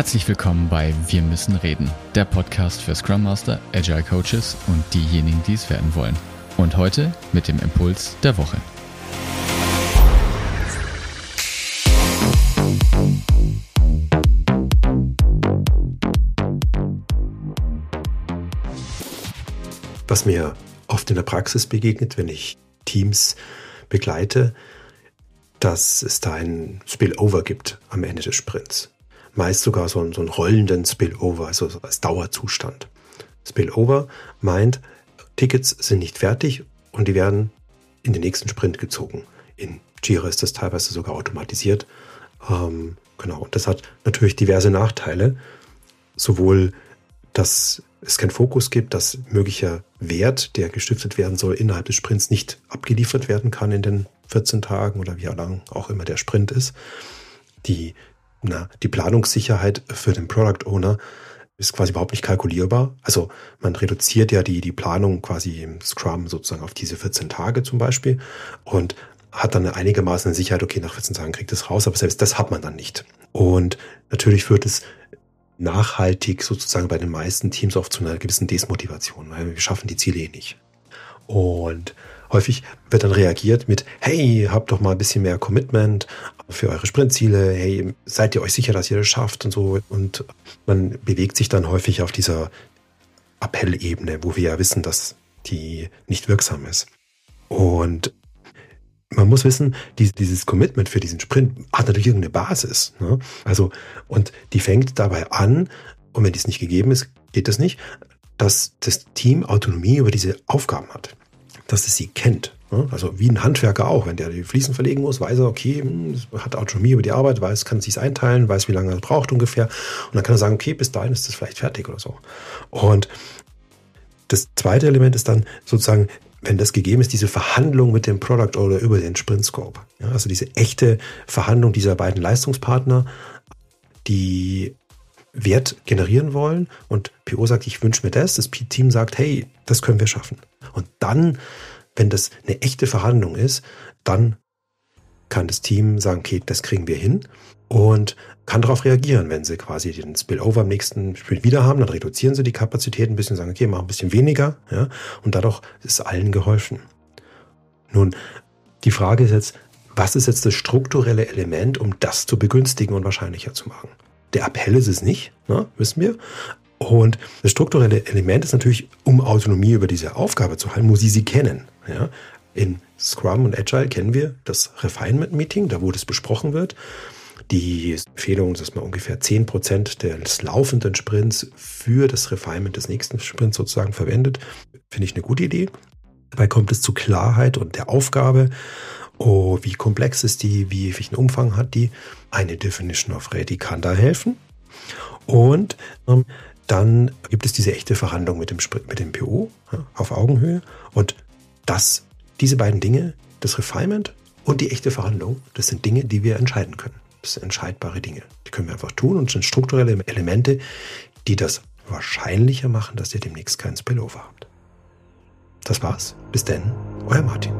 Herzlich willkommen bei Wir müssen reden, der Podcast für Scrum Master, Agile Coaches und diejenigen, die es werden wollen. Und heute mit dem Impuls der Woche. Was mir oft in der Praxis begegnet, wenn ich Teams begleite, dass es da ein Spillover gibt am Ende des Sprints. Meist sogar so einen, so einen rollenden Spillover, also als Dauerzustand. Spillover meint, Tickets sind nicht fertig und die werden in den nächsten Sprint gezogen. In Jira ist das teilweise sogar automatisiert. Ähm, genau, und das hat natürlich diverse Nachteile. Sowohl, dass es keinen Fokus gibt, dass möglicher Wert, der gestiftet werden soll, innerhalb des Sprints nicht abgeliefert werden kann in den 14 Tagen oder wie lang auch immer der Sprint ist. Die, na, die Planungssicherheit für den Product Owner ist quasi überhaupt nicht kalkulierbar. Also man reduziert ja die, die Planung quasi im Scrum sozusagen auf diese 14 Tage zum Beispiel und hat dann einigermaßen eine Sicherheit, okay, nach 14 Tagen kriegt es raus, aber selbst das hat man dann nicht. Und natürlich führt es nachhaltig sozusagen bei den meisten Teams oft zu einer gewissen Desmotivation, weil wir schaffen die Ziele eh nicht. Und häufig wird dann reagiert mit, hey, habt doch mal ein bisschen mehr Commitment für eure Sprintziele, hey, seid ihr euch sicher, dass ihr das schafft und so. Und man bewegt sich dann häufig auf dieser Appellebene, wo wir ja wissen, dass die nicht wirksam ist. Und man muss wissen, dieses Commitment für diesen Sprint hat natürlich irgendeine Basis. Ne? Also, und die fängt dabei an, und wenn dies nicht gegeben ist, geht das nicht, dass das Team Autonomie über diese Aufgaben hat. Dass es sie kennt. Also wie ein Handwerker auch, wenn der die Fliesen verlegen muss, weiß er, okay, hm, hat Autonomie über die Arbeit, weiß, kann sich einteilen, weiß, wie lange er braucht ungefähr. Und dann kann er sagen, okay, bis dahin ist das vielleicht fertig oder so. Und das zweite Element ist dann sozusagen wenn das gegeben ist, diese Verhandlung mit dem Product Owner über den Sprint Scope. Ja, also diese echte Verhandlung dieser beiden Leistungspartner, die Wert generieren wollen und PO sagt, ich wünsche mir das, das Team sagt, hey, das können wir schaffen. Und dann, wenn das eine echte Verhandlung ist, dann kann das Team sagen, okay, das kriegen wir hin und kann darauf reagieren, wenn sie quasi den Spillover am nächsten Spiel wieder haben, dann reduzieren sie die Kapazität ein bisschen, sagen, okay, machen ein bisschen weniger, ja, und dadurch ist allen geholfen. Nun, die Frage ist jetzt, was ist jetzt das strukturelle Element, um das zu begünstigen und wahrscheinlicher zu machen? Der Appell ist es nicht, ne, wissen wir. Und das strukturelle Element ist natürlich, um Autonomie über diese Aufgabe zu halten, muss sie sie kennen. Ja. In Scrum und Agile kennen wir das Refinement Meeting, da wo das besprochen wird. Die Empfehlung, dass man ungefähr 10% des laufenden Sprints für das Refinement des nächsten Sprints sozusagen verwendet, finde ich eine gute Idee. Dabei kommt es zu Klarheit und der Aufgabe. Oh, wie komplex ist die? Wie welchen Umfang hat die? Eine Definition of Ready kann da helfen. Und ähm, dann gibt es diese echte Verhandlung mit dem, mit dem PO ja, auf Augenhöhe. Und das, diese beiden Dinge, das Refinement und die echte Verhandlung, das sind Dinge, die wir entscheiden können. Das sind entscheidbare Dinge. Die können wir einfach tun und sind strukturelle Elemente, die das wahrscheinlicher machen, dass ihr demnächst keinen Spillover habt. Das war's. Bis denn, euer Martin.